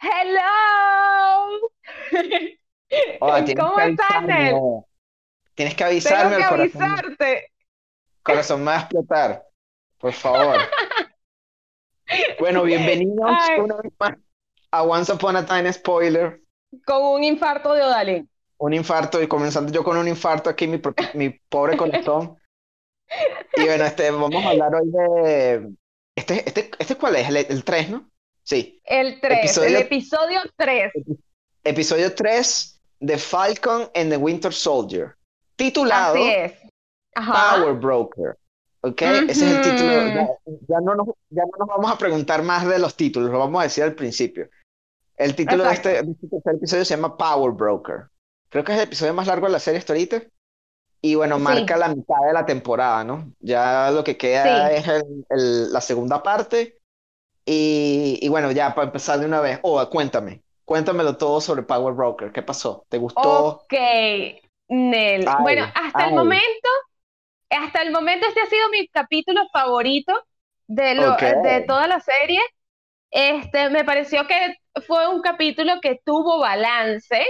Hello. ¿Cómo estás, Nel? Tienes que avisarme. Tengo que avisarte. Corazón, me va a explotar. Por favor. bueno, bienvenidos una vez más a Once Upon a Time Spoiler. Con un infarto de Odalín. Un infarto, y comenzando yo con un infarto aquí, mi, mi pobre corazón. y bueno, este, vamos a hablar hoy de. Este, este, este ¿cuál es? El, 3, ¿no? Sí. El 3, el episodio 3. Episodio 3 de Falcon and the Winter Soldier. Titulado Así es. Power Broker. ¿Ok? Ese es el título. Ya, no nos, ya no nos vamos a preguntar más de los títulos, lo vamos a decir al principio. El título de este, de este episodio se llama Power Broker. Creo que es el episodio más largo de la serie hasta ahorita. Y bueno, marca la mitad de la temporada, ¿no? Ya lo que queda es el, la segunda parte. Y, y, bueno, ya para empezar de una vez, oh, cuéntame, cuéntamelo todo sobre Power Broker. ¿Qué pasó? ¿Te gustó? Ok, Nel. bueno, hasta el momento, hasta el momento este ha sido mi capítulo favorito de, lo, de toda la serie. Este, me pareció que fue un capítulo que tuvo balance,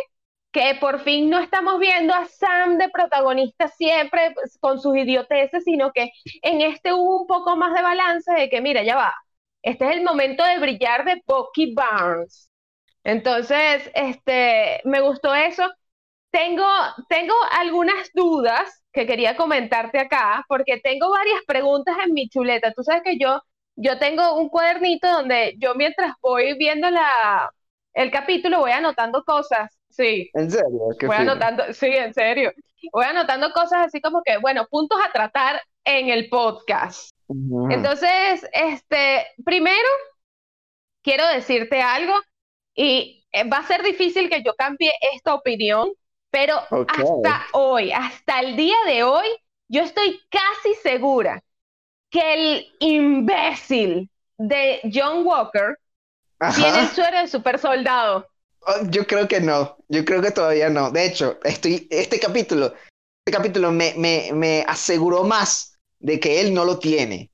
que por fin no estamos viendo a Sam de protagonista siempre pues, con sus idioteces, sino que en este hubo un poco más de balance de que, mira, ya va, este es el momento de brillar de Bucky Barnes. Entonces, este, me gustó eso. Tengo, tengo algunas dudas que quería comentarte acá, porque tengo varias preguntas en mi chuleta. Tú sabes que yo, yo tengo un cuadernito donde yo mientras voy viendo la, el capítulo voy anotando cosas Sí. ¿En serio? Voy anotando, sí, en serio. Voy anotando cosas así como que, bueno, puntos a tratar en el podcast. Entonces, este, primero, quiero decirte algo y eh, va a ser difícil que yo cambie esta opinión, pero hasta hoy, hasta el día de hoy, yo estoy casi segura que el imbécil de John Walker tiene el suero de super soldado. Oh, yo creo que no, yo creo que todavía no. De hecho, estoy, este capítulo, este capítulo me, me, me aseguró más de que él no lo tiene.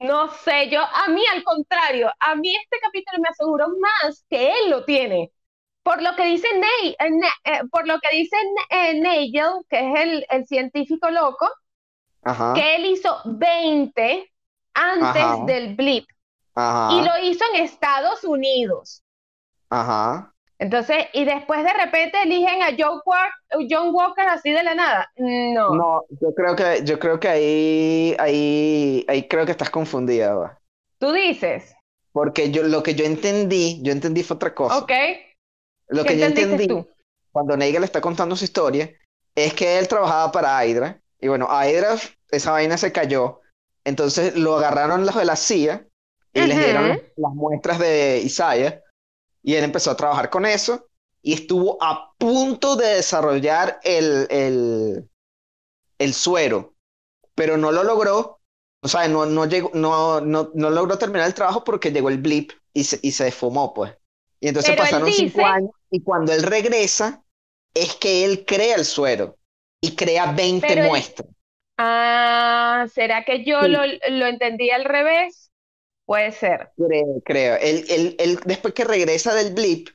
No sé, yo, a mí al contrario, a mí este capítulo me aseguró más que él lo tiene. Por lo que dice Ney, eh, eh, por lo que dice eh, Nigel, que es el, el científico loco, que él hizo 20 antes del blip. Y lo hizo en Estados Unidos. Ajá. Entonces, y después de repente eligen a John Walker, John Walker así de la nada. No. No, yo creo que, yo creo que ahí, ahí, ahí creo que estás confundida. ¿Tú dices? Porque yo, lo que yo entendí, yo entendí fue otra cosa. Ok. Lo que yo entendí, cuando Neigel le está contando su historia, es que él trabajaba para Hydra, y bueno, Hydra, esa vaina se cayó, entonces lo agarraron los de la CIA y les dieron las muestras de Isaiah, y él empezó a trabajar con eso y estuvo a punto de desarrollar el, el, el suero, pero no lo logró. O sea, no, no, llegó, no, no, no logró terminar el trabajo porque llegó el blip y se, y se desfumó, pues. Y entonces pasaron cinco años y cuando él regresa, es que él crea el suero y crea 20 muestras. Ah, ¿será que yo lo, lo entendí al revés? Puede ser. Creo, creo. Él, él, después que regresa del blip,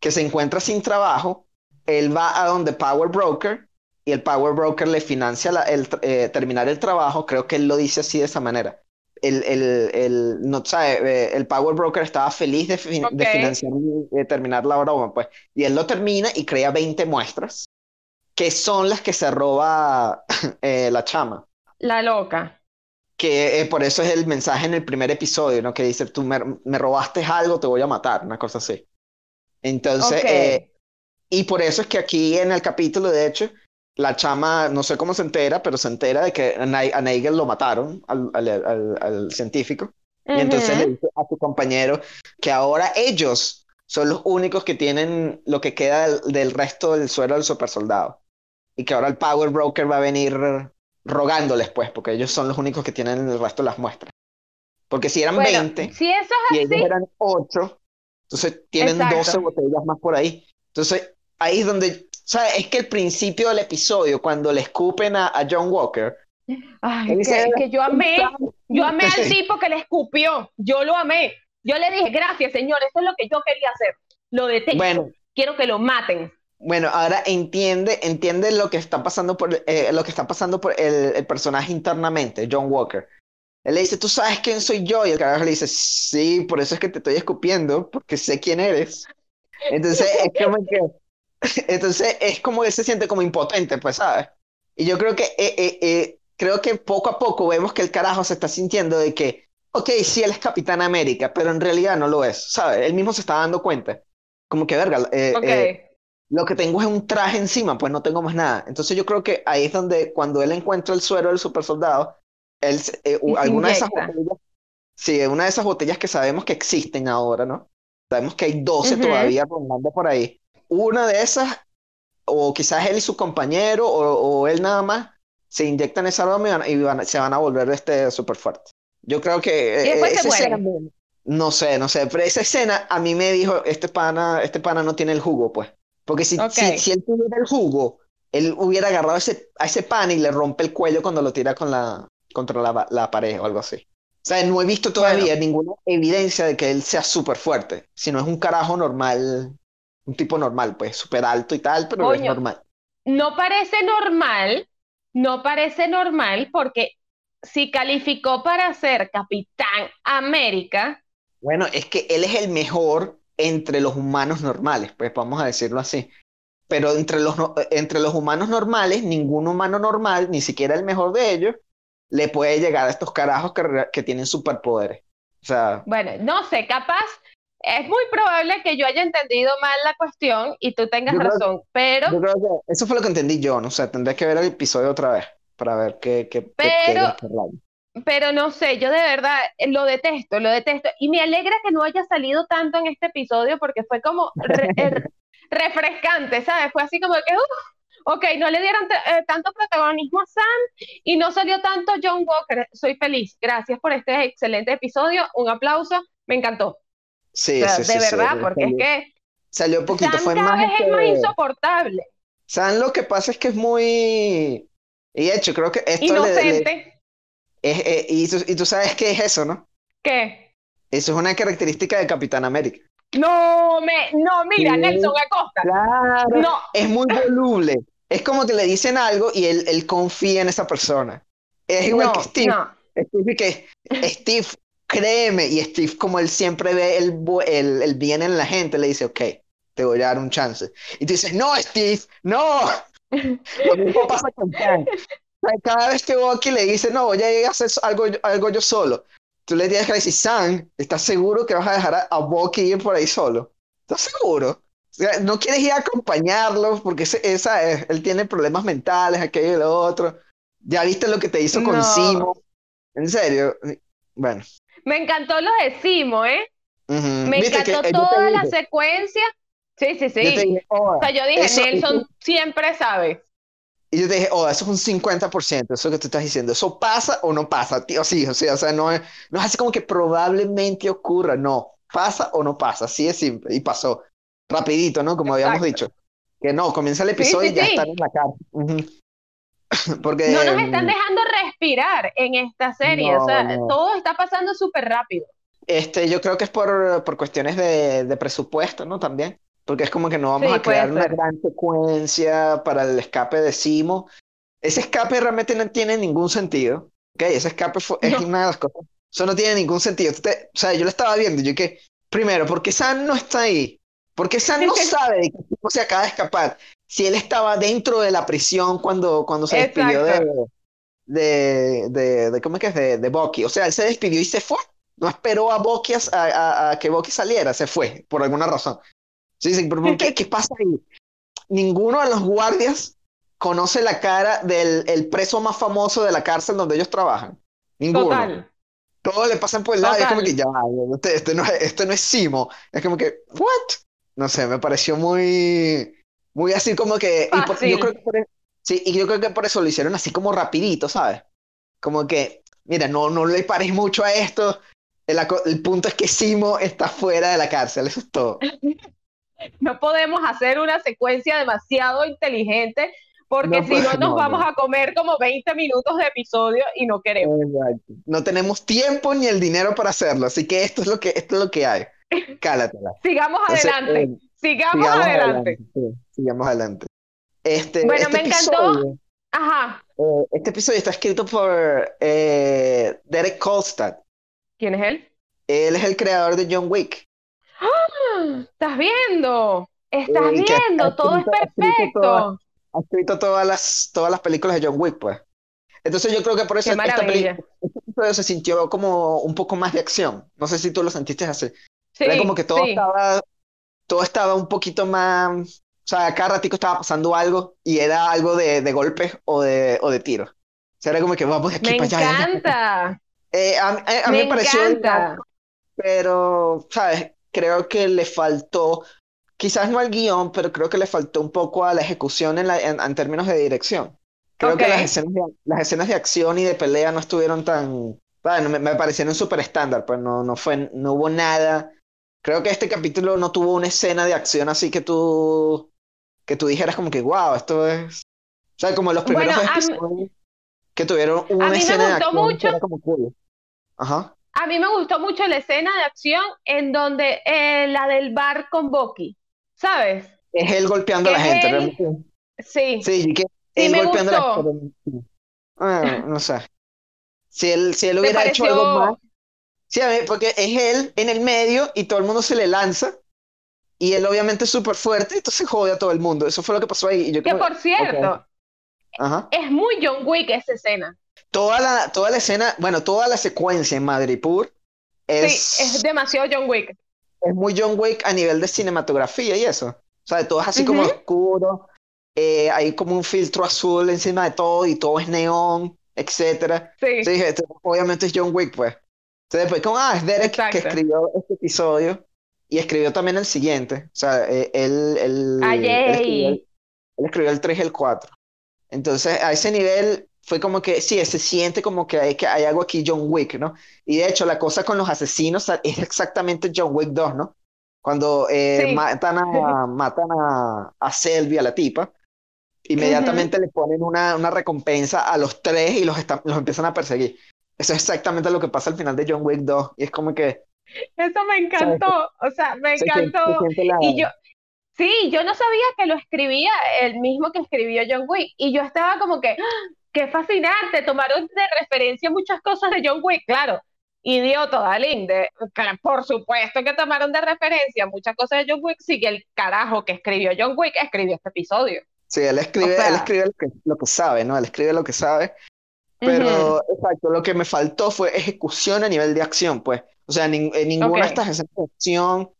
que se encuentra sin trabajo, él va a donde Power Broker y el Power Broker le financia el, eh, terminar el trabajo. Creo que él lo dice así de esa manera. El, el, el, no, sabe, eh, el Power Broker estaba feliz de, de financiar y terminar la broma, pues. Y él lo termina y crea 20 muestras, que son las que se roba eh, la chama. La loca que eh, por eso es el mensaje en el primer episodio, ¿no? Que dice, tú me, robaste algo, te voy a matar, una cosa así. Entonces, eh, y por eso es que aquí en el capítulo, de hecho, la chama, no sé cómo se entera, pero se entera de que a Nigel lo mataron, al, al, científico. Y entonces le dice a su compañero que ahora ellos son los únicos que tienen lo que queda del, del resto del suero del super soldado. Y que ahora el Power Broker va a venir rogándoles, pues, porque ellos son los únicos que tienen el resto de las muestras. Porque si eran 20 si eso y ellos eran 8, entonces tienen 12 botellas más por ahí. Entonces, ahí es donde, ¿sabes? Es que el principio del episodio, cuando le escupen a, John Walker, Ay, dice, que, yo amé, yo amé al tipo que le escupió, yo lo amé. Yo le dije, gracias, señor, eso es lo que yo quería hacer. Lo detesto. Bueno, quiero que lo maten. Bueno, ahora entiende, entiende lo que está pasando por, eh, lo que está pasando por el, personaje internamente, John Walker. Él le dice, ¿tú sabes quién soy yo? Y el carajo le dice, sí, por eso es que te estoy escupiendo, porque sé quién eres. Entonces es como que, entonces es como que se siente como impotente, pues, ¿sabes? Y yo creo que, eh, eh, creo que poco a poco vemos que el carajo se está sintiendo de que, ok, sí, él es Capitán América, pero en realidad no lo es, ¿sabes? Él mismo se está dando cuenta. Como que, verga, eh, lo que tengo es un traje encima, pues no tengo más nada. Entonces yo creo que ahí es donde cuando él encuentra el suero del super soldado, él, eh, alguna de esas botellas, sí, una de esas botellas que sabemos que existen ahora, ¿no? Sabemos que hay 12 todavía rondando por ahí. Una de esas, o quizás él y su compañero, o, él nada más, se inyectan esa arma y, se van a volver este súper fuerte. Yo creo que... ¿Y después se escena, no sé, no sé, pero esa escena a mí me dijo, este pana, este pana no tiene el jugo, pues. Porque si, si, él tuviera el jugo, él hubiera agarrado ese, a ese pan y le rompe el cuello cuando lo tira con la, contra la, la pared o algo así. O sea, no he visto todavía ninguna evidencia de que él sea súper fuerte, sino es un carajo normal, un tipo normal, pues, súper alto y tal, pero es normal. No parece normal, no parece normal porque si calificó para ser Capitán América. Bueno, es que él es el mejor entre los humanos normales, pues vamos a decirlo así. Pero entre los, entre los humanos normales, ningún humano normal, ni siquiera el mejor de ellos, le puede llegar a estos carajos que, que tienen superpoderes. O sea, bueno, no sé, capaz es muy probable que yo haya entendido mal la cuestión y tú tengas razón, pero... Yo creo que eso fue lo que entendí yo, no sé, tendré que ver el episodio otra vez para ver qué... qué pero, pero no sé, yo de verdad eh, lo detesto, lo detesto. Y me alegra que no haya salido tanto en este episodio porque fue como er, refrescante, ¿sabes? Fue así como que, ok, no le dieron eh, tanto protagonismo a Sam y no salió tanto John Walker. Soy feliz. Gracias por este excelente episodio. Un aplauso. Me encantó. Sí, sí, sí, De verdad, porque es que. Salió poquito, Sam fue cada más. Vez es más insoportable. Sam lo que pasa es que es muy. Y de hecho, creo que esto Inocente. Eh, y, tú, sabes qué es eso, ¿no? ¿Qué? Eso es una característica de Capitán América. No, me, no, mira, Nelson Acosta. Claro. No. Es muy voluble. Es como que le dicen algo y él, él confía en esa persona. Es igual que Steve. No. Steve que Steve, créeme, y Steve, como él siempre ve el, el, el, bien en la gente, le dice, ok, te voy a dar un chance. Y tú dices, no, Steve, no. Lo mismo pasa con cada vez que Bucky le dice, no, voy a hacer algo, algo yo solo, tú le tienes que decir, Sam, ¿estás seguro que vas a dejar a, a Bucky ir por ahí solo? ¿Estás seguro? no quieres ir a acompañarlo porque esa él tiene problemas mentales, aquello y lo otro. Ya viste lo que te hizo con Simo. En serio. Bueno. Me encantó lo de Simo, ¿eh? Me encantó toda la secuencia. Sí, sí, sí. o sea, yo dije, Nelson siempre sabe. Y yo te dije, oh, eso es un 50%, eso que tú estás diciendo. ¿Eso pasa o no pasa, tío? Sí, o sea, o sea no, es, no es así como que probablemente ocurra, no. Pasa o no pasa, así es simple. Y pasó. Rapidito, ¿no? Como habíamos dicho. Que no, comienza el episodio y ya están en la cara. Porque, no nos están dejando respirar en esta serie, o sea, todo está pasando súper rápido. Este, yo creo que es por, por cuestiones de, de presupuesto, ¿no? También porque es como que no vamos a crear una gran secuencia para el escape de Simo. Ese escape realmente no tiene ningún sentido. ¿okay? Ese escape es una de las cosas. Eso no tiene ningún sentido. o sea, yo lo estaba viendo. Yo que, primero, ¿por qué Sam no está ahí? Porque Sam no sabe de qué tipo se acaba de escapar. Si él estaba dentro de la prisión cuando, cuando se despidió de, de, de, de, ¿Cómo es que es? De, de Bucky. O sea, él se despidió y se fue. No esperó a Bucky a, a, a que Bucky saliera, se fue, por alguna razón. Sí, sí, pero qué? ¿Qué pasa ahí? Ninguno de los guardias conoce la cara del el preso más famoso de la cárcel donde ellos trabajan. Ninguno. Total. Todos le pasan por el lado y es como que ya, este, este, no, este no es Simo. Es como que, ¿what? No sé, me pareció muy, muy así como que. Y yo creo que por, e, sí, y yo creo que por eso lo hicieron así como rapidito, ¿sabes? Como que, mira, no, no le pares mucho a esto. El, el punto es que Simo está fuera de la cárcel, eso es todo. no podemos hacer una secuencia demasiado inteligente porque si no nos vamos a comer como 20 minutos de episodio y no queremos. No tenemos tiempo ni el dinero para hacerlo, así que esto es lo que, esto es lo que hay. cálatela. Sigamos adelante. Eh, sigamos, adelante. sigamos adelante. Este, bueno, este me encantó. Ajá. Eh, este episodio está escrito por eh, Derek Kolstad. ¿Quién es él? Él es el creador de John Wick. ¡Ah! ¿Estás viendo? Estás viendo, todo es perfecto. Ha escrito, todas, las, todas las películas de John Wick, pues. Entonces yo creo que por eso esta película, este episodio se sintió como un poco más de acción. No sé si tú lo sentiste así. Sí, Era como que todo estaba todo estaba un poquito más o sea, cada ratico estaba pasando algo y era algo de, de golpes o de, o de tiros. O sea, era como que vamos de aquí me para allá. Me encanta. Eh, a, a, mí me, pareció. Encanta. Pero, ¿sabes? Creo que le faltó, quizás no al guion, pero creo que le faltó un poco a la ejecución en, la, en, términos de dirección. Creo que las escenas, de, las escenas de acción y de pelea no estuvieron tan. Bueno, me, me parecieron súper estándar, pues no, no, fue, no hubo nada. Creo que este capítulo no tuvo una escena de acción así que tú que tú dijeras como que, wow, esto es... O sea, como los primeros bueno, que tuvieron una a mí escena me gustó mucho, Ajá. A mí me gustó mucho la escena de acción en donde eh, la del bar con Bucky, ¿sabes? Es él golpeando a la gente, realmente. Sí. Sí, que él golpeando a la gente. Ah, no sé. Si él, si él hubiera hecho algo más. Sí, a porque es él en el medio y todo el mundo se le lanza y él obviamente es súper fuerte, entonces jode a todo el mundo. Eso fue lo que pasó ahí. Y yo que por cierto, es muy John Wick esa escena. Toda la, toda la escena, bueno, toda la secuencia en Madripoor es... Sí, es demasiado John Wick. Es muy John Wick a nivel de cinematografía y eso. O sea, todo es así como oscuro. Eh, hay como un filtro azul encima de todo y todo es neón, etcétera. Sí. sí obviamente es John Wick, pues. Entonces, después, como, ah, es Derek que escribió este episodio y escribió también el siguiente. O sea, eh, él, él, él, escribió, el 3 y el 4. Entonces, a ese nivel fue como que, sí, se siente como que hay, que hay algo aquí John Wick, ¿no? Y de hecho, la cosa con los asesinos es exactamente John Wick 2, ¿no? Cuando eh, matan, a, matan a, a Selby, a la tipa, inmediatamente le ponen una, una, recompensa a los tres y los, los empiezan a perseguir. Eso es exactamente lo que pasa al final de John Wick 2. Y es como que, eso me encantó, o sea, me encantó. Y yo, sí, yo no sabía que lo escribía el mismo que escribió John Wick. Y yo estaba como que, ¡Ah! Qué fascinante, tomaron de referencia muchas cosas de John Wick, claro. Idiota, Dalín, por supuesto que tomaron de referencia muchas cosas de John Wick, sí que el carajo que escribió John Wick escribió este episodio. Sí, él escribe, él escribe lo que, lo que sabe, ¿no? Él escribe lo que sabe. Pero, exacto, lo que me faltó fue ejecución a nivel de acción, pues. O sea, en ninguna de estas escenas de acción,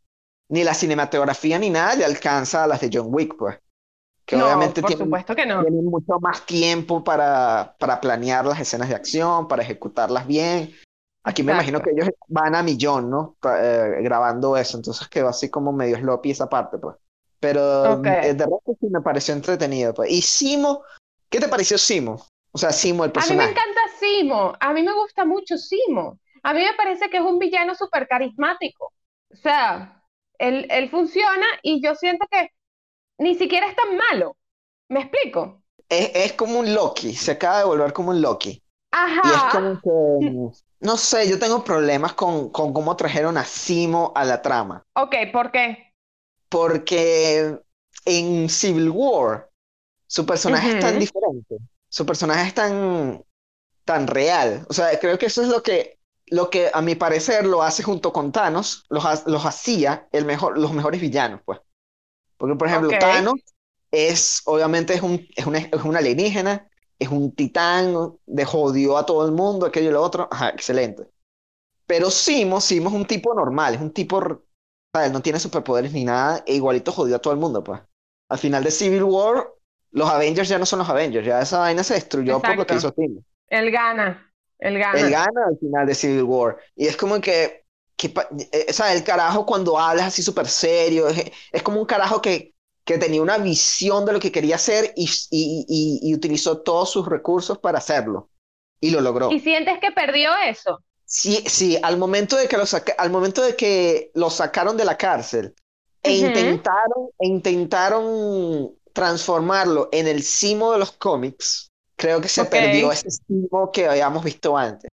ni la cinematografía ni nada le alcanza a las de John Wick, pues. Que obviamente por supuesto que no. tienen mucho más tiempo para, para planear las escenas de acción, para ejecutarlas bien. Aquí me imagino que ellos van a millón, ¿no? Eh, grabando eso, entonces quedó así como medio sloppy esa parte, pues. Pero eh, de resto sí me pareció entretenido, pues. Y Simo, ¿qué te pareció Simo? O sea, Simo, el personaje. A mí me encanta Simo, a mí me gusta mucho Simo. A mí me parece que es un villano súper carismático. O sea, él, él funciona y yo siento que ni siquiera es tan malo. ¿Me explico? Es, es como un Loki, se acaba de volver como un Loki. Ajá. Y es como que, no sé, yo tengo problemas con, con cómo trajeron a Simo a la trama. Ok, ¿por qué? Porque en Civil War su personaje es tan diferente su personaje es tan, tan real. O sea, creo que eso es lo que, lo que a mi parecer lo hace junto con Thanos, los, los hacía el mejor, los mejores villanos, pues. Porque, por ejemplo, Thanos es, obviamente, es un, es, una, es un alienígena, es un titán, de jodió a todo el mundo, aquello y lo otro. Ajá, excelente. Pero Simo, Simo es un tipo normal, es un tipo, ¿sabes? No tiene superpoderes ni nada, e igualito jodió a todo el mundo, pues. Al final de Civil War, los Avengers ya no son los Avengers, ya esa vaina se destruyó por lo que hizo Tim. Él gana, él gana. Él gana al final de Civil War. Y es como que, que eh, o sea, el carajo cuando hablas así súper serio, es, como un carajo que, que tenía una visión de lo que quería hacer y, y, y, utilizó todos sus recursos para hacerlo. Y lo logró. ¿Y sientes que perdió eso? Sí, sí, al momento de que lo, al momento de que lo sacaron de la cárcel e intentaron, e intentaron transformarlo en el Simo de los cómics, creo que se perdió ese Simo que habíamos visto antes.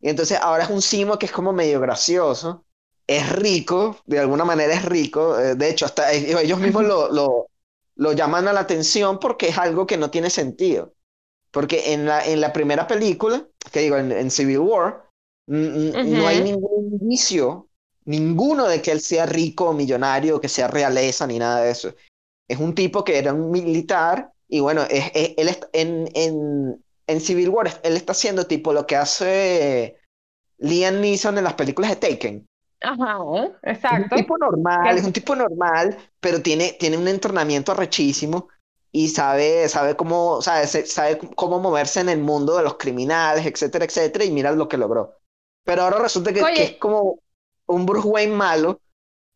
Y entonces ahora es un Simo que es como medio gracioso, es rico, de alguna manera es rico, eh, de hecho, hasta ellos mismos lo, lo, lo, llaman a la atención porque es algo que no tiene sentido. Porque en la, en la primera película, que digo, en, Civil War, no hay ningún indicio, ninguno de que él sea rico o millonario, que sea realeza, ni nada de eso. Es un tipo que era un militar y bueno, es, él en, en, en Civil War, él está haciendo tipo lo que hace Liam Neeson en las películas de Taken. Ajá, exacto. Es un tipo normal, es un tipo normal, pero tiene, tiene un entrenamiento arrechísimo y sabe, sabe cómo, sabe, sabe cómo moverse en el mundo de los criminales, etcétera, etcétera, y mira lo que logró. Pero ahora resulta que, es como un Bruce Wayne malo,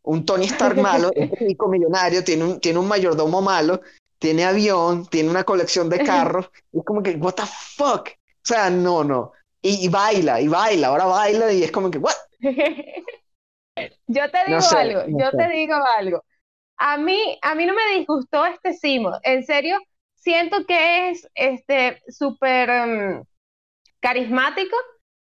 un Tony Stark malo, es rico millonario, tiene un, tiene un mayordomo malo, tiene avión, tiene una colección de carros, y es como que, what the fuck? O sea, no, no. Y, baila, y baila, ahora baila y es como que, what? yo te digo algo, yo te digo algo. A mí, a mí no me disgustó este Simo, en serio, siento que es este súper em, carismático,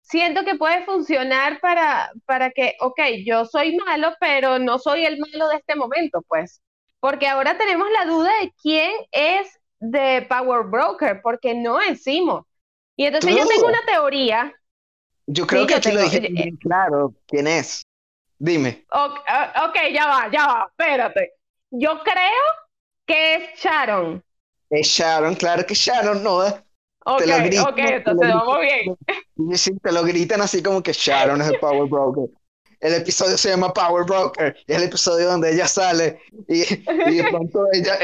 siento que puede funcionar para, para que, ok, yo soy malo, pero no soy el malo de este momento, pues, porque ahora tenemos la duda de quién es de Power Broker, porque no es Simo. Y entonces yo tengo una teoría. Yo creo que aquí lo dije bien claro quién es. Dime. Ah, ok, ya va, ya va, espérate. Yo creo que es Sharon. Es Sharon, claro que Sharon, ¿no? Ok, te lo gritan, ok, entonces vamos bien. Sí, te lo gritan así como que Sharon es el Power Broker. El episodio se llama Power Broker, es el episodio donde ella sale y, y de pronto ella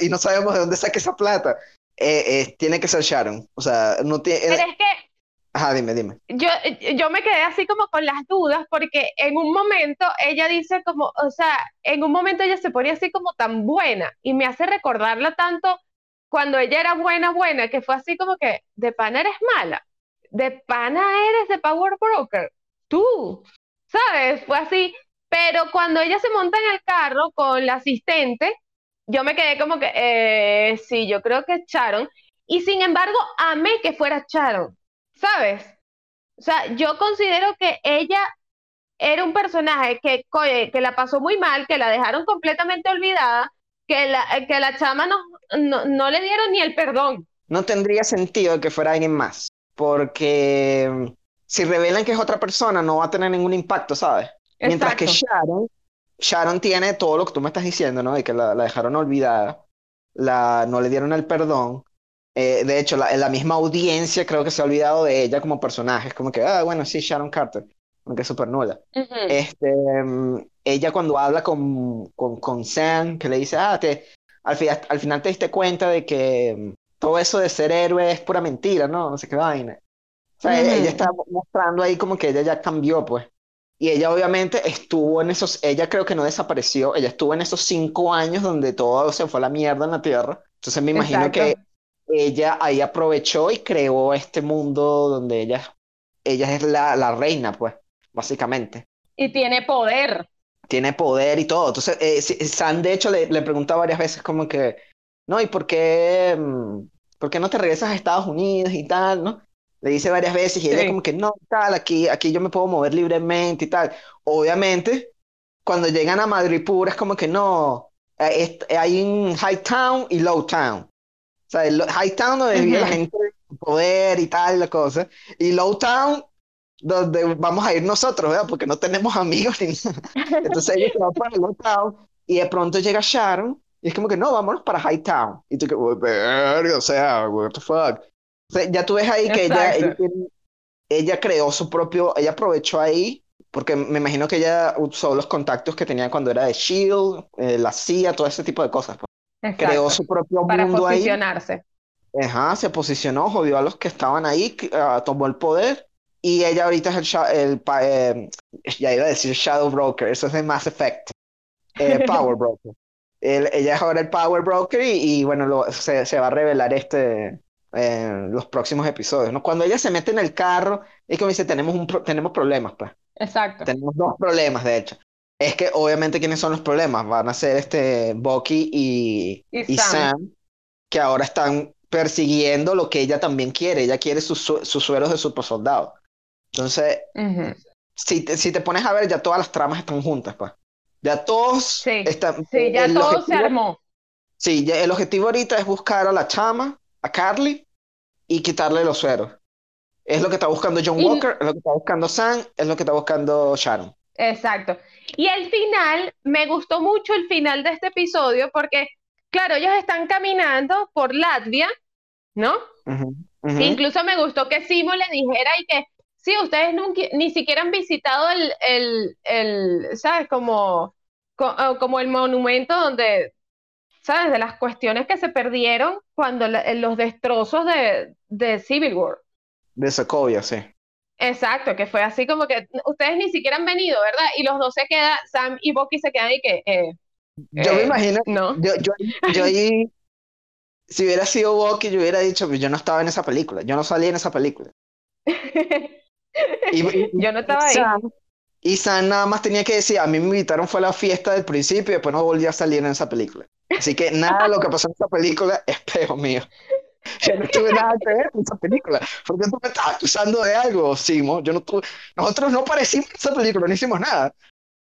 y no sabemos de dónde saca esa plata. Eh, eh, tiene que ser Sharon. O sea, no tiene. Pero es que. Ajá, dime, dime. Yo, yo me quedé así como con las dudas, porque en un momento ella dice como, o sea, en un momento ella se ponía así como tan buena y me hace recordarla tanto cuando ella era buena, buena, que fue así como que, de pana eres mala, de pana eres de Power Broker, tú, ¿sabes? Fue así, pero cuando ella se monta en el carro con la asistente, yo me quedé como que, eh, sí, yo creo que es Sharon. Y sin embargo, amé que fuera Sharon, ¿sabes? O sea, yo considero que ella era un personaje que, que la pasó muy mal, que la dejaron completamente olvidada, que la, que la chama no, no, le dieron ni el perdón. No tendría sentido que fuera alguien más, porque si revelan que es otra persona, no va a tener ningún impacto, ¿sabes? Mientras que Sharon Sharon tiene todo lo que tú me estás diciendo, ¿no? De que la, dejaron olvidada, la, no le dieron el perdón. Eh, de hecho, la, la, misma audiencia creo que se ha olvidado de ella como personaje. Es como que, ah, bueno, sí, Sharon Carter, aunque es súper nula. este, mm, ella cuando habla con, con, con, Sam, que le dice, ah, te, al, al final te diste cuenta de que mm, todo eso de ser héroe es pura mentira, ¿no? No sé qué vaina. O sea, ella está mostrando ahí como que ella ya cambió, pues. Y ella obviamente estuvo en esos, ella creo que no desapareció, ella estuvo en esos cinco años donde todo se fue a la mierda en la Tierra. Entonces me imagino que ella ahí aprovechó y creó este mundo donde ella, ella es la, la reina, pues, básicamente. Y tiene poder. Tiene poder y todo. Entonces, eh, Sam de hecho le, le pregunta varias veces como que, no, ¿y por qué, mm, por qué no te regresas a Estados Unidos y tal, no? Le dice varias veces y ella como que no, tal, aquí, aquí yo me puedo mover libremente y tal. Obviamente, cuando llegan a Madrid-Pura es como que no, eh, hay un High Town y Low Town. O sea, el High Town donde vive la gente poder y tal, la cosa. Y Low Town donde vamos a ir nosotros, ¿verdad? Porque no tenemos amigos ni nada. Entonces ella se va para Low Town y de pronto llega Sharon y es como que no, vámonos para High Town. Y tú que, o sea, what the fuck ya tú ves ahí que ella, ella, creó su propio, ella aprovechó ahí, porque me imagino que ella usó los contactos que tenía cuando era de Shield, eh, la CIA, todo ese tipo de cosas. Pues. Creó su propio Para mundo posicionarse. ahí. Ajá, se posicionó, jodió a los que estaban ahí, uh, tomó el poder. Y ella ahorita es el, el eh, ya iba a decir Shadow Broker, eso es de Mass Effect. Eh, Power Broker. ella es ahora el Power Broker y, bueno, se, se, va a revelar este, en los próximos episodios, ¿no? Cuando ella se mete en el carro, es como dice, tenemos, un tenemos problemas, pues. Exacto. Tenemos dos problemas, de hecho. Es que obviamente, ¿quiénes son los problemas? Van a ser este Bucky y, y, Sam. que ahora están persiguiendo lo que ella también quiere. Ella quiere sus, sus sueros de super soldado. Entonces, si te, si te pones a ver, ya todas las tramas están juntas, pues. Ya todos sí, están. Sí, ya todo se armó. Sí, ya el objetivo ahorita es buscar a la chama, a Carly, y quitarle los sueros. Es lo que está buscando John Walker, es lo que está buscando Sam, es lo que está buscando Sharon. Exacto. Y el final, me gustó mucho el final de este episodio porque, claro, ellos están caminando por Latvia, ¿no? Incluso me gustó que Simo le dijera y que, sí, ustedes ni siquiera han visitado el, el, el ¿sabes? Como, como el monumento donde, ¿sabes? De las cuestiones que se perdieron cuando los destrozos de, de Civil War. De Sokovia, sí. Exacto, que fue así como que ustedes ni siquiera han venido, ¿verdad? Y los dos se quedan, Sam y Bucky se quedan y que... Eh, yo me eh, imagino, no. yo, yo, yo ahí, si hubiera sido Bucky, yo hubiera dicho, pues yo no estaba en esa película, yo no salí en esa película. y, yo no estaba ahí. Y Sam nada más tenía que decir, a mí me invitaron fue a la fiesta del principio y después no volví a salir en esa película. Así que nada de lo que pasó en esa película es peor mío. Yo no tuve nada que ver con esa película. Porque tú me estás acusando de algo, Simo. Yo no tuve... Nosotros no parecimos esa película, no hicimos nada.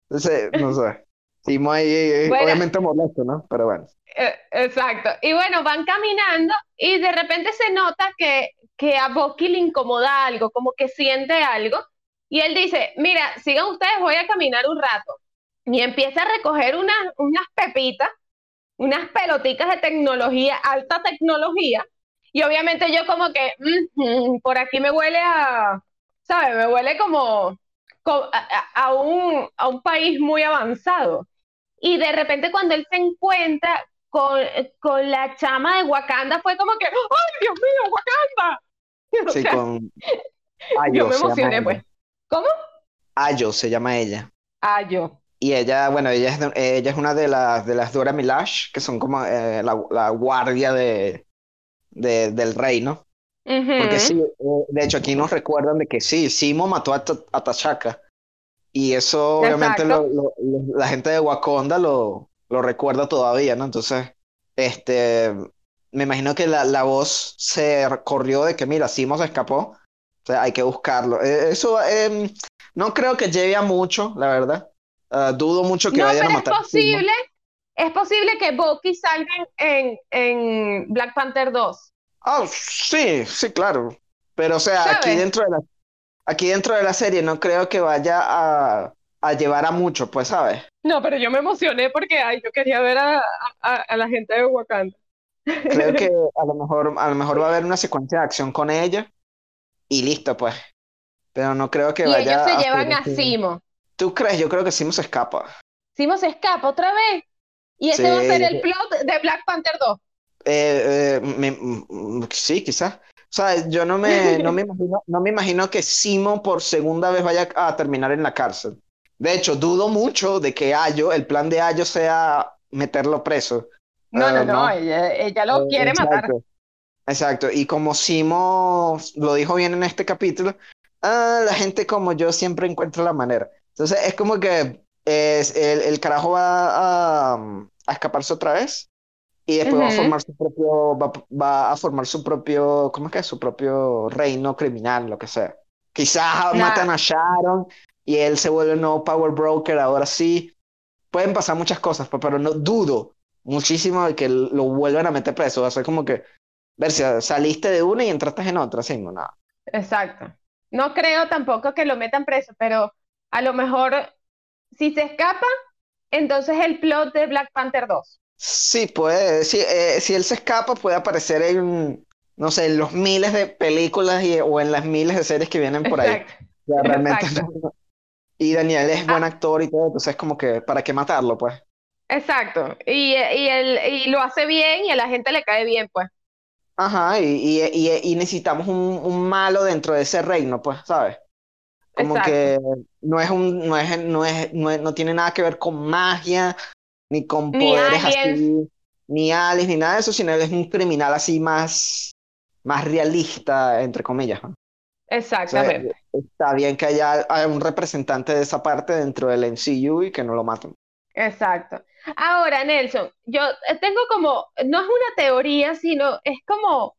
Entonces, no sé. Simo ahí, eh, obviamente molesto, ¿no? Pero bueno. Eh, exacto. Y bueno, van caminando y de repente se nota que, que a Bucky le incomoda algo, como que siente algo. Y él dice, mira, sigan ustedes, voy a caminar un rato. Y empieza a recoger unas, unas pepitas, unas peloticas de tecnología, alta tecnología, y obviamente yo como que, por aquí me huele a, ¿sabes? Me huele como, a, un, a un país muy avanzado. Y de repente cuando él se encuentra con, con la chama de Wakanda, fue como que, ¡ay, Dios mío, Wakanda! Sí, con... yo me emocioné, pues. ¿Cómo? Ayo se llama ella. Ayo. Y ella, bueno, ella es, ella es una de las, de las Dora Milash, que son como eh, la, la, guardia de, de, del reino. Porque sí, eh, de hecho aquí nos recuerdan de que sí, Simo mató a, a Tachaka. Y eso obviamente la gente de Wakanda lo, lo recuerda todavía, ¿no? Entonces, este, me imagino que la, la voz se corrió de que, mira, Simo se escapó, o sea, hay que buscarlo. Eh, eso em, no creo que lleve a mucho, la verdad. Ah, dudo mucho que vayan a matar. Es posible, es posible que Bucky salga en, en Black Panther 2. Ah, sí, sí, claro. Pero, o sea, aquí dentro de la, aquí dentro de la serie no creo que vaya a, a llevar a mucho, pues, ¿sabes? No, pero yo me emocioné porque ay, yo quería ver a, a, la gente de Wakanda. Creo que a lo mejor, a lo mejor va a haber una secuencia de acción con ella y listo, pues. Pero no creo que y vaya. Ellos se llevan a Simo. ¿Tú crees? Yo creo que Simo se escapa. Simo se escapa otra vez. Y ese va a ser el plot de Black Panther 2. Eh, eh mm, sí, quizás. O sea, yo no me, no me, imagino, no me imagino que Simo por segunda vez vaya a terminar en la cárcel. De hecho, dudo mucho de que Ayo, el plan de Ayo sea meterlo preso. No, no, ah, no, Ella, lo eh, quiere matar. Exacto, y como Simo lo dijo bien en este capítulo, ah, la gente como yo siempre encuentra la manera. Entonces es como que es, el, el carajo va a, a escaparse otra vez y después va a formar su propio, va, a formar su propio, ¿cómo es que es? Su propio reino criminal, lo que sea. Quizás matan a Sharon y él se vuelve un nuevo power broker, ahora sí. Pueden pasar muchas cosas, pues, pero no dudo muchísimo de que lo vuelvan a meter preso. Va a ser como que, saliste de una y entraste en otra, sí, no, nada. Exacto. No creo tampoco que lo metan preso, pero a lo mejor si se escapa, entonces el plot de Black Panther 2. Sí, puede, sí, eh, si él se escapa, puede aparecer en, no sé, en los miles de películas y, o en las miles de series que vienen por ahí. realmente Y Daniel es buen ah. actor y todo, entonces es como que, ¿para qué matarlo, pues? Exacto, y, y, él, y lo hace bien y a la gente le cae bien, pues. Ajá, y, y, y necesitamos un, un, malo dentro de ese reino, pues, ¿sabes? Como que no es un, no es, no es, no no tiene nada que ver con magia, ni con poderes así, ni aliens, ni nada de eso, sino él es un criminal así más, más realista, entre comillas. Exactamente. está bien que haya, un representante de esa parte dentro del MCU y que no lo maten. Exacto. Ahora, Nelson, yo tengo como, no es una teoría, sino es como,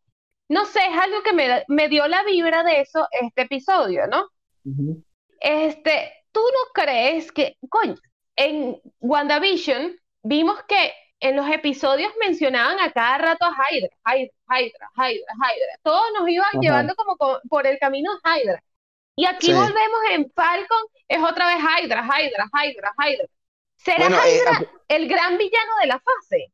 no sé, es algo que me, me dio la vibra de eso este episodio, ¿no? este, ¿tú no crees que, coño, en WandaVision vimos que en los episodios mencionaban a cada rato a Hydra, Hydra, Hydra, Hydra, Hydra. Todos nos iban llevando como por el camino a Hydra. Y aquí volvemos en Falcon, es otra vez Hydra, Hydra, Hydra, Hydra. ¿Será eh, Hydra el gran villano de la fase?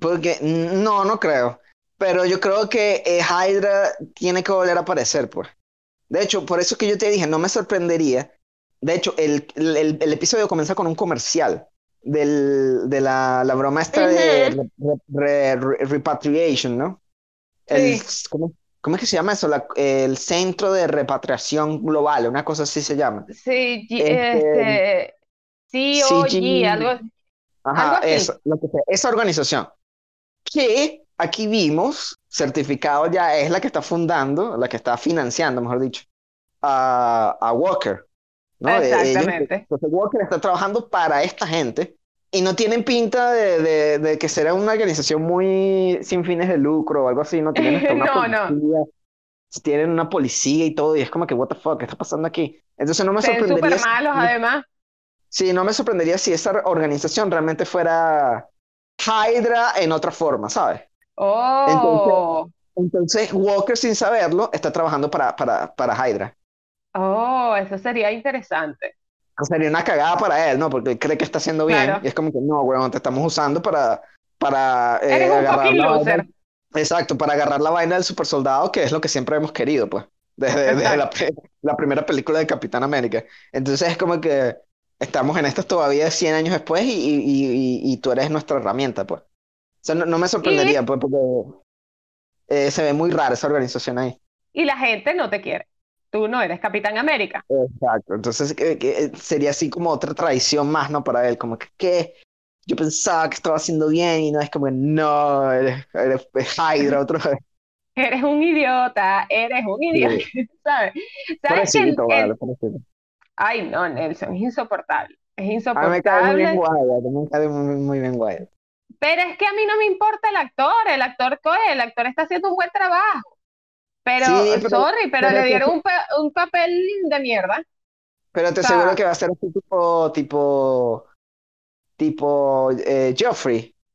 Porque no, no creo. Pero yo creo que eh, Hydra tiene que volver a aparecer, pues. De hecho, por eso que yo te dije, no me sorprendería. De hecho, el, el, episodio comienza con un comercial del, de la, la broma esta de repatriation, ¿no? ¿cómo, ¿cómo, es que se llama eso? el Centro de Repatriación Global, una cosa así se llama. Sí, este, este sí, algo, Ajá, Eso, lo que sea, esa organización. Que aquí vimos, certificado ya es la que está fundando, la que está financiando, mejor dicho, a, a Walker. ¿no? Exactamente. entonces Walker está trabajando para esta gente y no tienen pinta de, de, que será una organización muy sin fines de lucro o algo así, no tienen una no, policía, no. tienen una policía y todo y es como que what the fuck, ¿qué está pasando aquí? Entonces no me Son sorprendería. súper malos además. Sí, no me sorprendería si esa organización realmente fuera Hydra en otra forma, ¿sabes? Oh. Entonces, Walker, sin saberlo, está trabajando para, para, para Hydra. Oh, eso sería interesante. Sería una cagada para él, ¿no? Porque él cree que está haciendo bien. Y es como que no, weón, te estamos usando para. para eh, Eres un agarrar loser. Exacto, para agarrar la vaina del super soldado, que es lo que siempre hemos querido, pues. Desde, la, la, primera película de Capitán América. Entonces es como que estamos en esto todavía 100 años después y, y, y, tú eres nuestra herramienta, pues. O sea, no, me sorprendería, pues, porque eh, se ve muy rara esa organización ahí. Y la gente no te quiere. Tú no eres Capitán América. Exacto. Entonces que, sería así como otra tradición más, ¿no? Para él, como que, ¿qué? Yo pensaba que estaba haciendo bien y no es como, no, eres, eres Hydra otra vez. Eres un idiota, eres un idiota, ¿sabes? ¿Sabes vale, Ay, no, Nelson, es insoportable. Es insoportable. A me cae muy bien Wyatt, me cae muy, bien Wyatt. Pero es que a mí no me importa el actor, el actor el actor está haciendo un buen trabajo. Pero, sorry, pero, le dieron un, un, papel de mierda. Pero te aseguro que va a ser un tipo, tipo, tipo eh.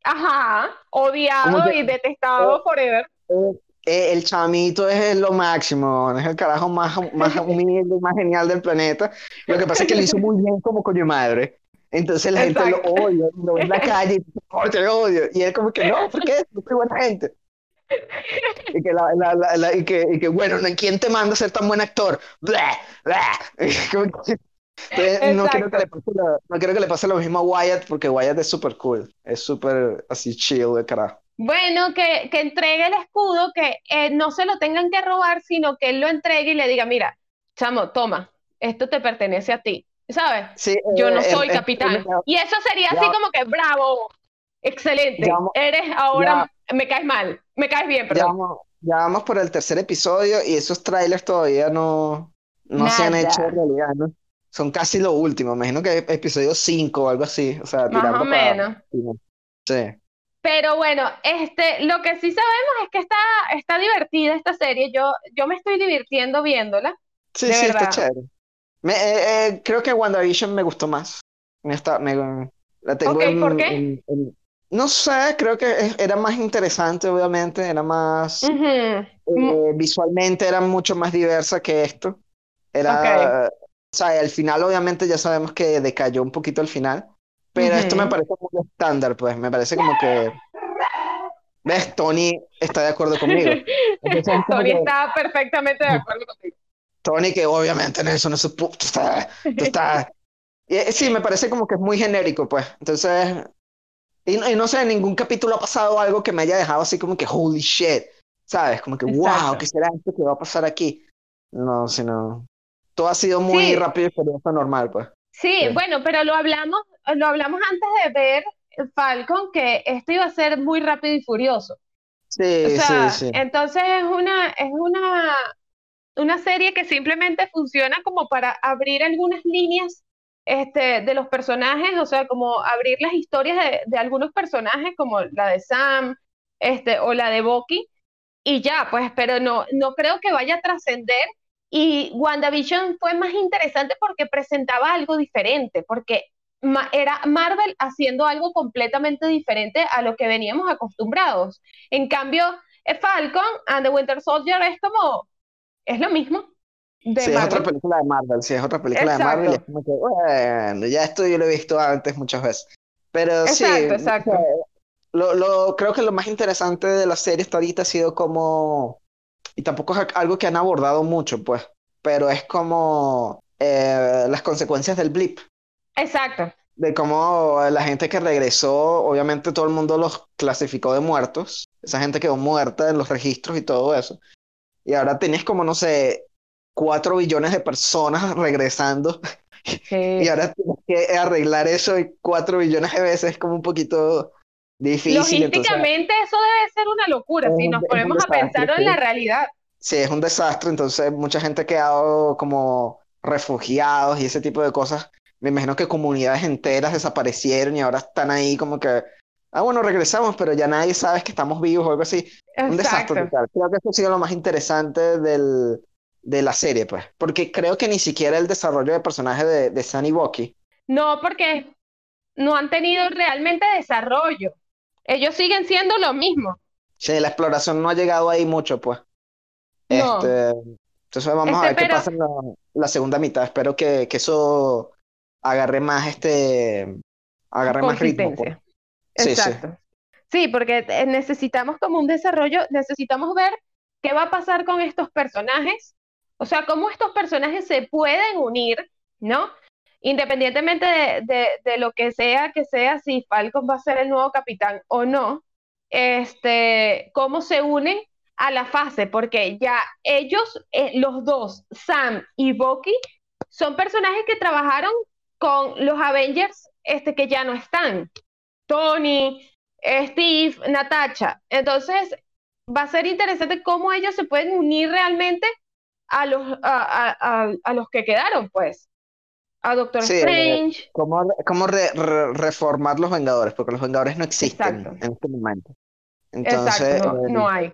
Ajá, odiado y detestado forever. Eh, eh, el chamito es lo máximo, es el carajo más, más humilde, más genial del planeta. Lo que pasa es que lo hizo muy bien como coño madre. Entonces la gente lo odia, lo ve en la calle y oh, te odio. Y él como que no, ¿por qué? No soy buena gente. Y que, la, la, la, y que, y que, bueno, ¿quién te manda a ser tan buen actor? Blah, blah. no, quiero que le pase no quiero que le pase lo mismo a Wyatt porque Wyatt es súper cool, es súper así chill de carajo. Bueno, que, que entregue el escudo, que eh, no se lo tengan que robar, sino que él lo entregue y le diga, mira, chamo, toma, esto te pertenece a ti, ¿sabes? Yo no eh, soy capitán. y eso sería así como que, bravo, excelente, eres ahora, me caes mal, me caes bien, perdón. Ya vamos, por el tercer episodio y esos trailers todavía no, no se han hecho en realidad, ¿no? Son casi lo último, me imagino que episodio 5 o algo así, o sea, Más o menos. Sí. Pero bueno, este, lo que sí sabemos es que está, está divertida esta serie. Yo, yo me estoy divirtiendo viéndola. Sí, sí, está chévere. Me, eh, eh, creo que WandaVision me gustó más. Me está, me, la tengo ¿por qué? no sé, creo que era más interesante, obviamente. Era más. Eh, visualmente era mucho más diversa que esto. Era. O sea, al final, obviamente, ya sabemos que decayó un poquito al final. Pero esto me parece muy estándar, pues. Me parece como que. ¿Ves? Tony está de acuerdo conmigo. Tony está perfectamente de acuerdo conmigo. Tony, que obviamente Nelson es su puto. Está, está... Eh, sí, me parece como que es muy genérico, pues. Entonces. Y, no sé, en ningún capítulo ha pasado algo que me haya dejado así como que holy shit. ¿Sabes? Como que, wow, ¿qué será esto que va a pasar aquí? No, sino. Todo ha sido muy rápido y furioso normal, pues. Sí, bueno, pero lo hablamos, lo hablamos antes de ver Falcon, que esto iba a ser muy rápido y furioso. Sí, sí, sí. Entonces es una, es una, una serie que simplemente funciona como para abrir algunas líneas este, de los personajes, o sea, como abrir las historias de, de algunos personajes, como la de Sam, este, o la de Bucky, y ya, pues, pero no, no creo que vaya a trascender Y WandaVision fue más interesante porque presentaba algo diferente, porque era Marvel haciendo algo completamente diferente a lo que veníamos acostumbrados. En cambio, eh, Falcon and the Winter Soldier es como, es lo mismo. sí, es otra película de Marvel, sí, es otra película de Marvel. es como que, bueno, ya esto yo lo he visto antes muchas veces. Pero sí, exacto. lo, lo, creo que lo más interesante de la serie hasta ahorita ha sido como, y tampoco es algo que han abordado mucho, pues, pero es como eh, las consecuencias del blip. Exacto. De cómo la gente que regresó, obviamente todo el mundo los clasificó de muertos. Esa gente quedó muerta en los registros y todo eso. Y ahora tenés como, no sé, cuatro billones de personas regresando. y ahora tienes que arreglar eso y cuatro billones de veces es como un poquito difícil. Logísticamente eso debe ser una locura si nos ponemos a pensar en la realidad. Sí, es un desastre, entonces mucha gente ha quedado como refugiados y ese tipo de cosas me imagino que comunidades enteras desaparecieron y ahora están ahí como que, ah, bueno, regresamos, pero ya nadie sabe que estamos vivos o algo así. Un desastre total. Creo que eso ha sido lo más interesante del, de la serie, pues, porque creo que ni siquiera el desarrollo de personaje de, de Sunny Bucky. No, porque no han tenido realmente desarrollo. Ellos siguen siendo lo mismo. Sí, la exploración no ha llegado ahí mucho, pues. Este, entonces vamos a ver qué pasa en la, segunda mitad. Espero que, que eso agarre más este, agarre más ritmo. Pues. Exacto. Sí, porque necesitamos como un desarrollo, necesitamos ver qué va a pasar con estos personajes, o sea, cómo estos personajes se pueden unir, ¿no? Independientemente de, de, lo que sea que sea, si Falcon va a ser el nuevo capitán o no, este, cómo se unen a la fase, porque ya ellos, eh, los dos, Sam y Bucky, son personajes que trabajaron con los Avengers este, que ya no están. Tony, Steve, Natacha. Entonces, va a ser interesante cómo ellos se pueden unir realmente a los, a, los que quedaron, pues. A Doctor Strange. Cómo, cómo reformar los Vengadores, porque los Vengadores no existen en este momento. Entonces, no, hay.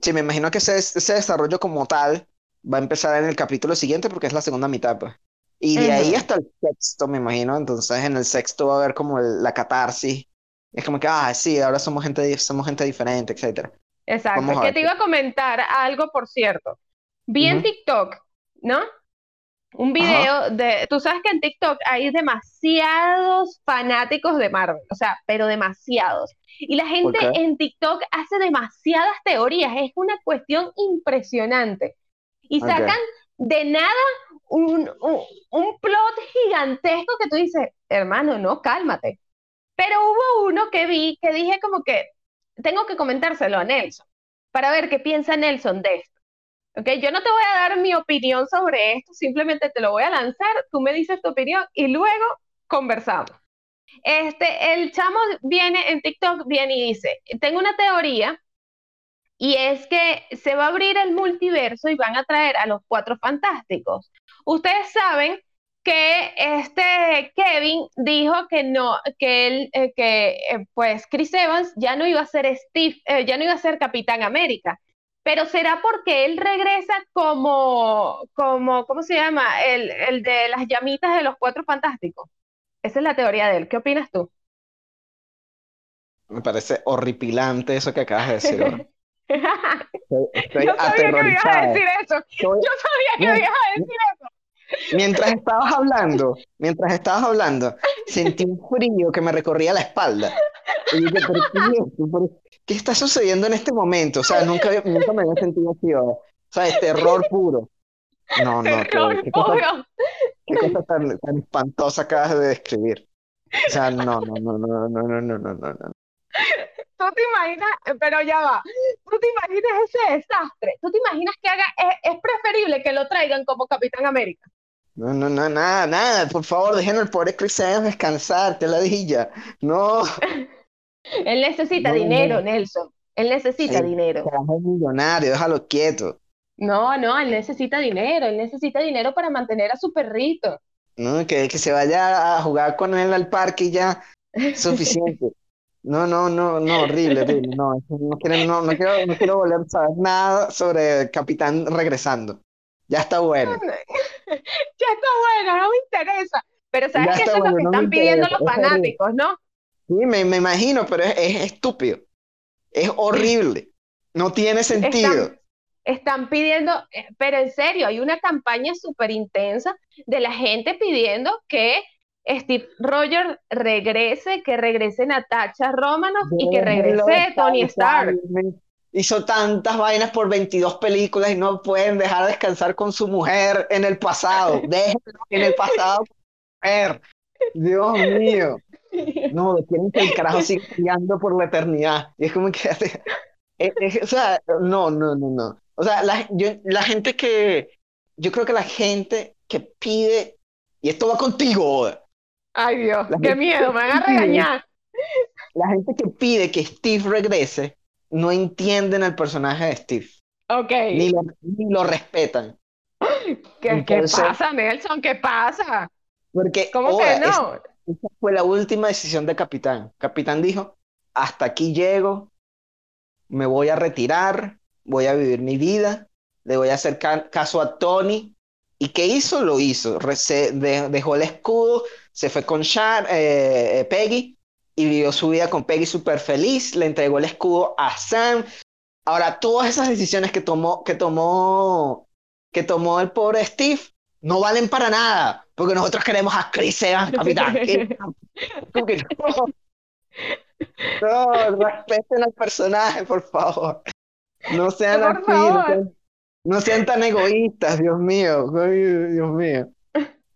Sí, me imagino que ese, ese desarrollo como tal va a empezar en el capítulo siguiente porque es la segunda mitad, pues. Y de ahí hasta el sexto, me imagino. Entonces en el sexto va a haber como la catarsis. Es como que, ah, sí, ahora somos gente, somos gente diferente, etcétera. Exacto. Que te iba a comentar algo, por cierto. Vi en TikTok, ¿no? Un video de, tú sabes que en TikTok hay demasiados fanáticos de Marvel, o sea, pero demasiados. Y la gente en TikTok hace demasiadas teorías, es una cuestión impresionante. Y sacan de nada un, un, plot gigantesco que tú dices, hermano, no, cálmate. Pero hubo uno que vi que dije como que tengo que comentárselo a Nelson para ver qué piensa Nelson de esto. Okay, yo no te voy a dar mi opinión sobre esto, simplemente te lo voy a lanzar, tú me dices tu opinión y luego conversamos. Este, el chamo viene en TikTok, viene y dice, tengo una teoría y es que se va a abrir el multiverso y van a traer a los cuatro fantásticos. Ustedes saben que este Kevin dijo que no, que él, eh, que eh, pues Chris Evans ya no iba a ser Steve, eh, ya no iba a ser Capitán América. Pero será porque él regresa como, como, ¿cómo se llama? El, el de las llamitas de los cuatro fantásticos. Esa es la teoría de él. ¿Qué opinas tú? Me parece horripilante eso que acabas de decir. Estoy, Yo sabía que ibas a decir eso. Yo sabía que ibas a decir eso. Mientras estabas hablando, mientras estabas hablando, sentí un frío que me recorría la espalda. Y dije, ¿pero qué, está sucediendo en este momento? O sea, nunca, nunca me había sentido así. O sea, es terror puro. No, no, terror qué, cosa, qué cosa tan, tan espantosa acabas de describir. O sea, no, no, no, no, no, no, no, no, no. Tú te imaginas, pero ya va, tú te imaginas ese desastre, tú te imaginas que haga, es, preferible que lo traigan como Capitán América. No, no, no, nada, nada, por favor, dejen al pobre Chris Evans descansar, te la dije ya, no. Él necesita dinero, Nelson, él necesita dinero. Es millonario, déjalo quieto. No, no, él necesita dinero, él necesita dinero para mantener a su perrito. No, que, que se vaya a jugar con él al parque y ya, suficiente. No, no, no, no, horrible, horrible. No, no quiero, no, no quiero, no quiero volver a saber nada sobre el capitán regresando. Ya está bueno. ya está bueno, no me interesa. Pero sabes que eso es lo que están pidiendo los fanáticos, ¿no? Sí, me, imagino, pero es, estúpido. Es horrible. No tiene sentido. Están, pidiendo, eh, pero en serio, hay una campaña súper intensa de la gente pidiendo que Steve Rogers regrese, que regrese Natasha Romanoff y que regrese Tony Stark. Hizo tantas vainas por 22 películas y no pueden dejar descansar con su mujer en el pasado. Déjenlo en el pasado Dios mío. No, quieren que el carajo siga guiando por la eternidad. Y es como que. o sea, no, no, no, no. O sea, la, la gente que. Yo creo que la gente que pide. Y esto va contigo. Ay, Dios, qué miedo, me van a regañar. La gente que pide que Steve regrese no entienden al personaje de Steve. Ok. Ni lo, ni lo respetan. ¿Qué, ¿Qué pasa, Nelson? ¿Qué pasa? Porque ¿Cómo que no? esa fue la última decisión de Capitán. Capitán dijo, hasta aquí llego, me voy a retirar, voy a vivir mi vida, le voy a hacer caso a Tony. ¿Y qué hizo? Lo hizo. dejó el escudo, se fue con Char, eh, eh, Peggy y vivió su vida con Peggy súper feliz, le entregó el escudo a Sam. Ahora, todas esas decisiones que tomó, que tomó, que tomó el pobre Steve no valen para nada, porque nosotros queremos a Chris Evans, capitán. no, respeten al personaje, por favor. No sean así, no sean, tan egoístas, Dios mío, Dios mío.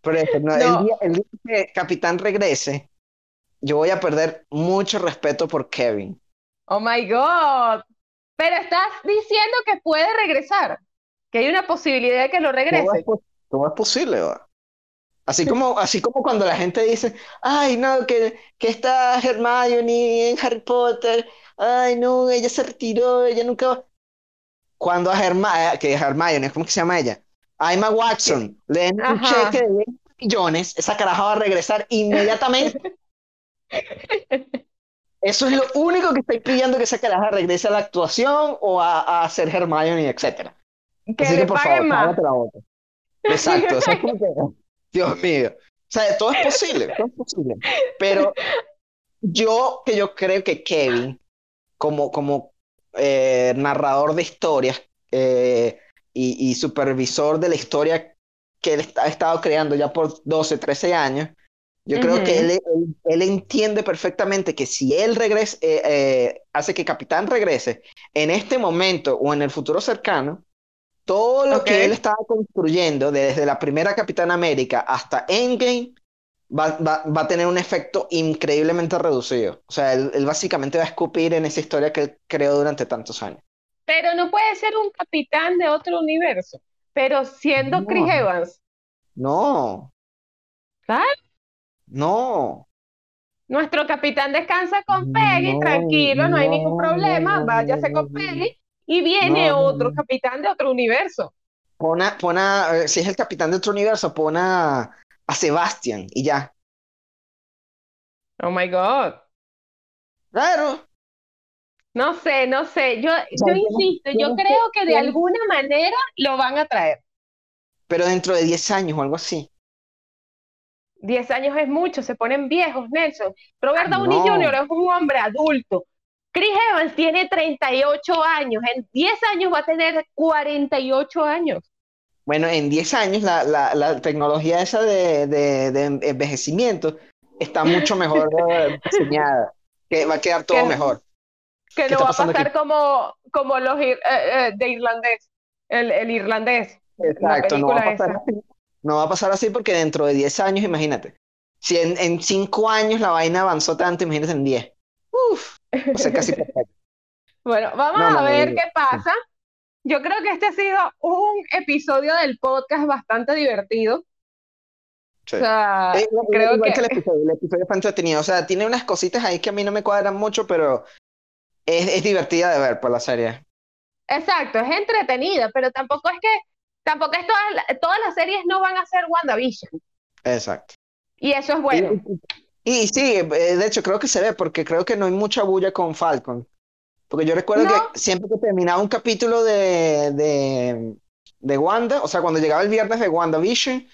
Por eso, el, día, el día que Capitán regrese, yo voy a perder mucho respeto por Kevin. Oh my God. Pero estás diciendo que puede regresar, que hay una posibilidad de que lo regrese. ¿Cómo es posible? Así como, así como cuando la gente dice, ay, no, que, que está Hermione en Harry Potter, ay, no, ella se retiró, ella nunca... Cuando a Hermione, que Hermione, ¿cómo que se llama ella? A Emma Watson, le den un cheque de 20 millones, esa caraja va a regresar inmediatamente. Eso es lo único que estoy pidiendo que esa caraja regrese a la actuación o a, a hacer Hermione, etc. Que Así le que, por favor, más. La otra. Exacto, o sea, Dios mío. O sea, todo es posible, todo es posible. Pero yo, que yo creo que Kevin, como, como eh, narrador de historias eh, y, supervisor de la historia que él ha estado creando ya por 12, 13 años, yo creo que él, él, entiende perfectamente que si él regresa, eh, hace que Capitán regrese en este momento o en el futuro cercano, todo lo que él estaba construyendo desde la primera Capitán América hasta Endgame va, va, a tener un efecto increíblemente reducido. O sea, él, básicamente va a escupir en esa historia que él creó durante tantos años. Pero no puede ser un capitán de otro universo, pero siendo Chris Evans. No. ¿Claro? No. Nuestro capitán descansa con Peggy, tranquilo, no hay ningún problema, váyase con Peggy y viene otro capitán de otro universo. Pon a, si es el capitán de otro universo, pon a, Sebastian y ya. Oh my God. Claro. No sé, no sé. Yo, yo insisto, yo creo que de alguna manera lo van a traer. Pero dentro de 10 años o algo así. 10 años es mucho, se ponen viejos, Nelson. Robert Downey Jr. es un hombre adulto. Chris Evans tiene 38 años, en 10 años va a tener 48 años. Bueno, en 10 años la, la, la tecnología esa de, de, de, envejecimiento está mucho mejor diseñada, que va a quedar todo mejor. Que no va a pasar como, como los eh, eh, de irlandés, el, el irlandés. Exacto, no va, a pasar así, no va a pasar así porque dentro de 10 años, imagínate, si en, en 5 años la vaina avanzó tanto, imagínate en 10. Uf. bueno, vamos a ver qué pasa. Yo creo que este ha sido un episodio del podcast bastante divertido. O sea, eh, creo que... el episodio, el episodio fue entretenido. O sea, tiene unas cositas ahí que a mí no me cuadran mucho, pero es, es divertida de ver por la serie. Exacto, es entretenida, pero tampoco es que, tampoco es todas, todas las series no van a ser WandaVision. Exacto. Y eso es bueno. Y sí, eh, de hecho creo que se ve porque creo que no hay mucha bulla con Falcon. Porque yo recuerdo que siempre que terminaba un capítulo de, de Wanda, o sea, cuando llegaba el viernes de WandaVision,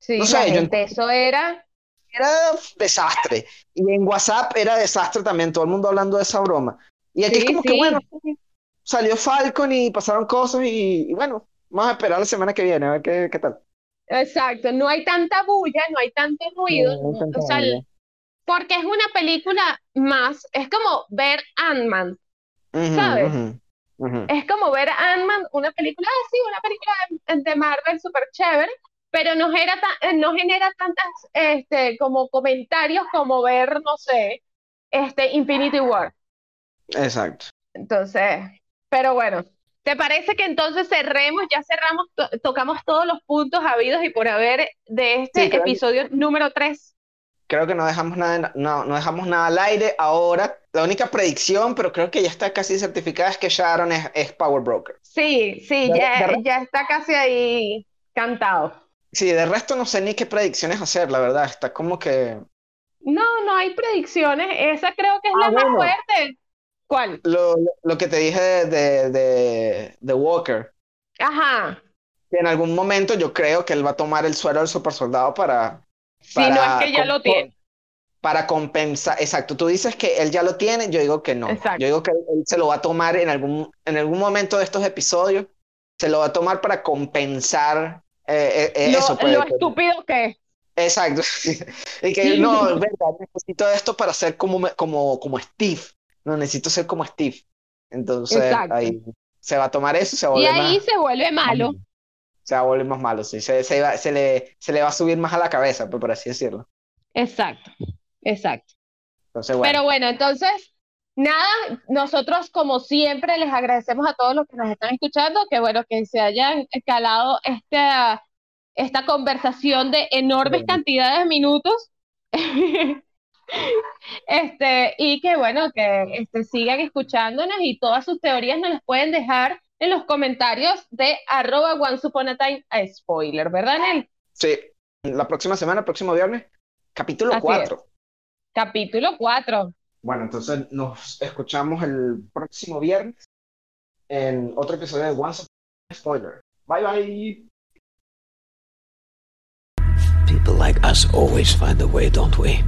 sí, no sé, eso era... Era desastre. Y en WhatsApp era desastre también, todo el mundo hablando de esa broma. Y aquí es como que, bueno, salió Falcon y pasaron cosas y, bueno, vamos a esperar la semana que viene, a ver qué, qué tal. Exacto, no hay tanta bulla, no hay tanto ruido, o sea, porque es una película más, es como ver Ant-Man, ¿sabes? Es como ver Ant-Man, una película así, una película de, Marvel súper chévere, pero no genera, no genera tantas este, como comentarios como ver, no sé, este Infinity War. Exacto. Entonces, pero bueno, ¿te parece que entonces cerremos, ya cerramos, tocamos todos los puntos habidos y por haber de este episodio número 3? creo que no dejamos nada, no, no dejamos nada al aire ahora. La única predicción, pero creo que ya está casi certificada, es que Sharon es, Power Broker. Sí, sí, ya, ya está casi ahí cantado. Sí, de resto no sé ni qué predicciones hacer, la verdad. Está como que. No, no hay predicciones. Esa creo que es la ah, más fuerte. ¿Cuál? Lo, lo, que te dije de, de, de, Walker. Ajá. Que en algún momento yo creo que él va a tomar el suero del super soldado para, si no es que ya lo tiene. Para compensar, exacto, tú dices que él ya lo tiene, yo digo que no. Yo digo que él se lo va a tomar en algún, en algún momento de estos episodios, se lo va a tomar para compensar eh, eh, lo, eso. Pues, lo estúpido que es. Exacto. y que no, es verdad, necesito esto para ser como, como, como Steve. No, necesito ser como Steve. Entonces, ahí se va a tomar eso se Y ahí se vuelve malo se va a volver más malo, sí. Se, se, va, se, le, se le va a subir más a la cabeza, pues, por así decirlo. Exacto, exacto. Pero bueno, entonces, nada, nosotros como siempre les agradecemos a todos los que nos están escuchando, que bueno, que se hayan escalado esta, esta conversación de enormes cantidades de minutos. este, y que bueno, que este, sigan escuchándonos y todas sus teorías nos las pueden dejar en los comentarios de arroba One Upon a Time a spoiler, ¿verdad, Nel? Sí, la próxima semana, próximo viernes, capítulo 4. Capítulo 4. Bueno, entonces nos escuchamos el próximo viernes en otro episodio de One Spoiler. Bye bye. People like us always find a way, don't we?